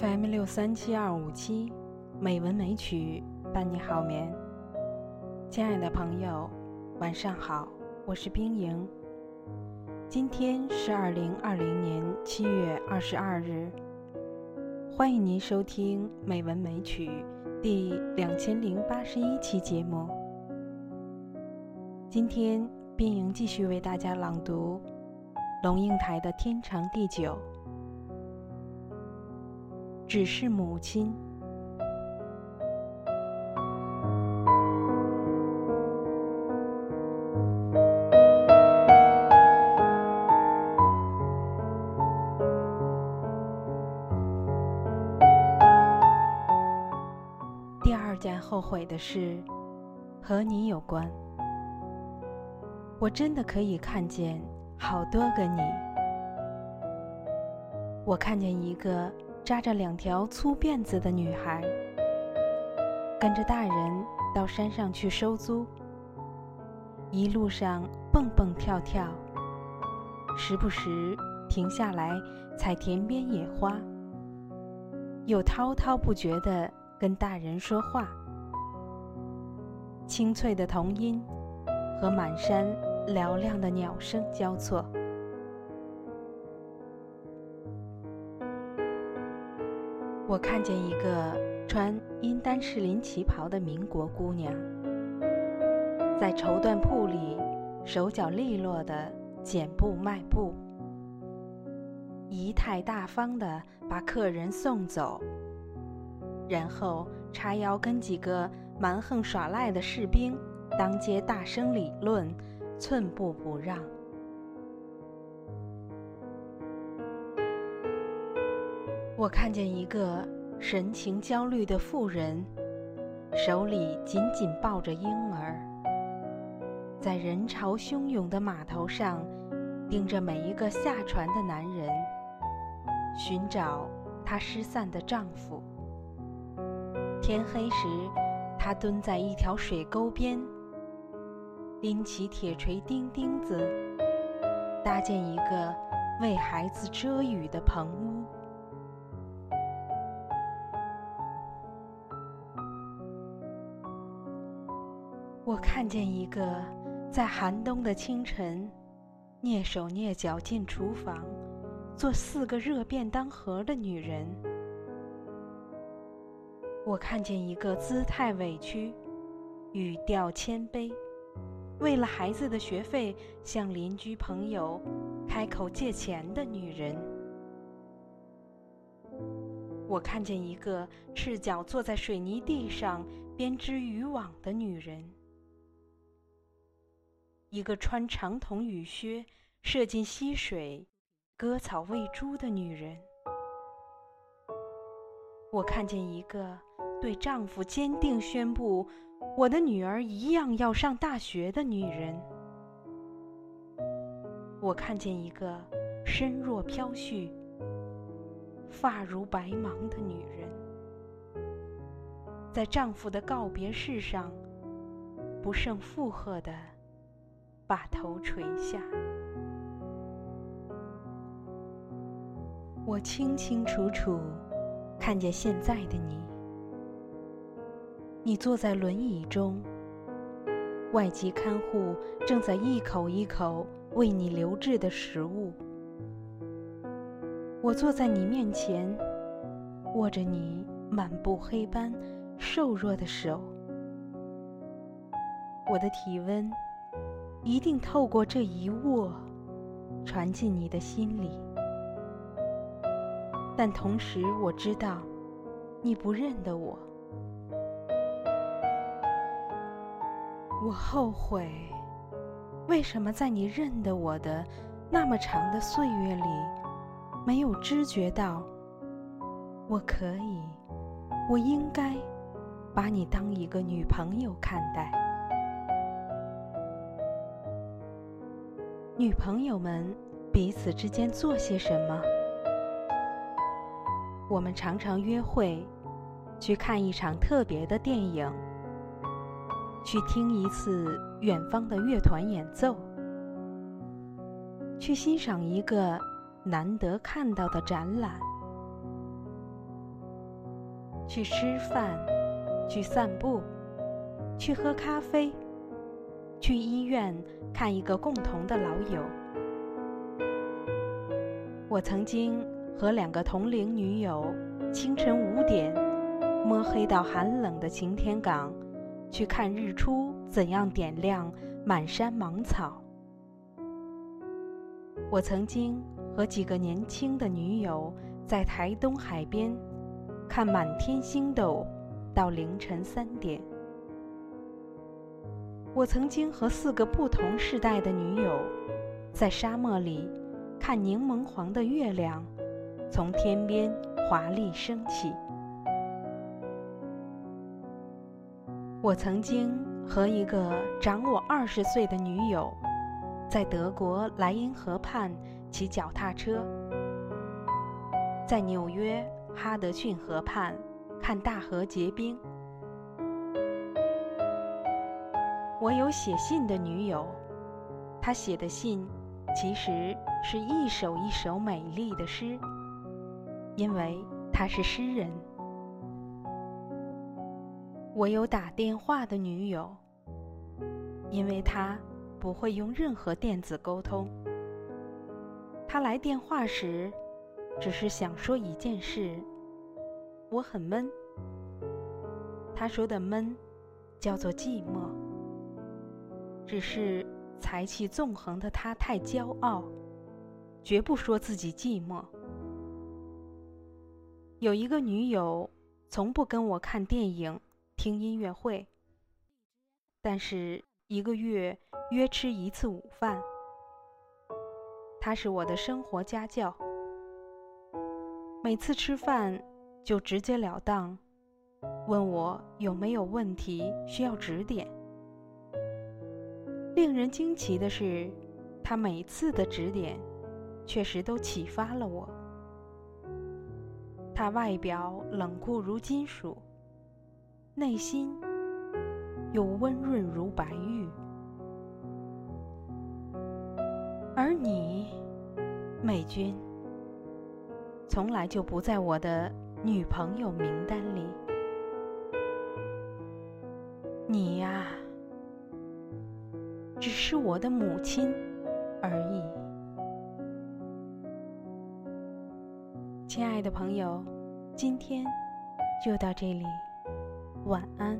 FM 六三七二五七，美文美曲伴你好眠。亲爱的朋友，晚上好，我是冰莹。今天是二零二零年七月二十二日，欢迎您收听《美文美曲》第两千零八十一期节目。今天，冰莹继续为大家朗读龙应台的《天长地久》。只是母亲。第二件后悔的事，和你有关。我真的可以看见好多个你。我看见一个。扎着两条粗辫子的女孩，跟着大人到山上去收租。一路上蹦蹦跳跳，时不时停下来采田边野花，又滔滔不绝地跟大人说话。清脆的童音和满山嘹亮的鸟声交错。我看见一个穿阴丹士林旗袍的民国姑娘，在绸缎铺里手脚利落的剪布卖布，仪态大方的把客人送走，然后叉腰跟几个蛮横耍赖的士兵当街大声理论，寸步不让。我看见一个神情焦虑的妇人，手里紧紧抱着婴儿，在人潮汹涌的码头上，盯着每一个下船的男人，寻找她失散的丈夫。天黑时，她蹲在一条水沟边，拎起铁锤钉钉子，搭建一个为孩子遮雨的棚屋。我看见一个在寒冬的清晨，蹑手蹑脚进厨房，做四个热便当盒的女人。我看见一个姿态委屈、语调谦卑，为了孩子的学费向邻居朋友开口借钱的女人。我看见一个赤脚坐在水泥地上编织渔网的女人。一个穿长筒雨靴、射进溪水、割草喂猪的女人。我看见一个对丈夫坚定宣布：“我的女儿一样要上大学”的女人。我看见一个身若飘絮、发如白芒的女人，在丈夫的告别式上不胜负荷的。把头垂下，我清清楚楚看见现在的你。你坐在轮椅中，外籍看护正在一口一口为你留置的食物。我坐在你面前，握着你满布黑斑、瘦弱的手，我的体温。一定透过这一握，传进你的心里。但同时，我知道，你不认得我。我后悔，为什么在你认得我的那么长的岁月里，没有知觉到，我可以，我应该，把你当一个女朋友看待。女朋友们彼此之间做些什么？我们常常约会，去看一场特别的电影，去听一次远方的乐团演奏，去欣赏一个难得看到的展览。去吃饭，去散步，去喝咖啡，去医院看一个共同的老友。我曾经和两个同龄女友，清晨五点，摸黑到寒冷的晴天港，去看日出怎样点亮满山芒草。我曾经和几个年轻的女友在台东海边看满天星斗到凌晨三点。我曾经和四个不同世代的女友在沙漠里看柠檬黄的月亮从天边华丽升起。我曾经和一个长我二十岁的女友。在德国莱茵河畔骑脚踏车，在纽约哈德逊河畔看大河结冰。我有写信的女友，她写的信其实是一首一首美丽的诗，因为她是诗人。我有打电话的女友，因为她。不会用任何电子沟通。她来电话时，只是想说一件事：我很闷。她说的闷，叫做寂寞。只是才气纵横的他太骄傲，绝不说自己寂寞。有一个女友，从不跟我看电影、听音乐会，但是。一个月约吃一次午饭。她是我的生活家教，每次吃饭就直截了当，问我有没有问题需要指点。令人惊奇的是，他每次的指点，确实都启发了我。他外表冷酷如金属，内心。又温润如白玉，而你，美君，从来就不在我的女朋友名单里。你呀，只是我的母亲而已。亲爱的朋友，今天就到这里，晚安。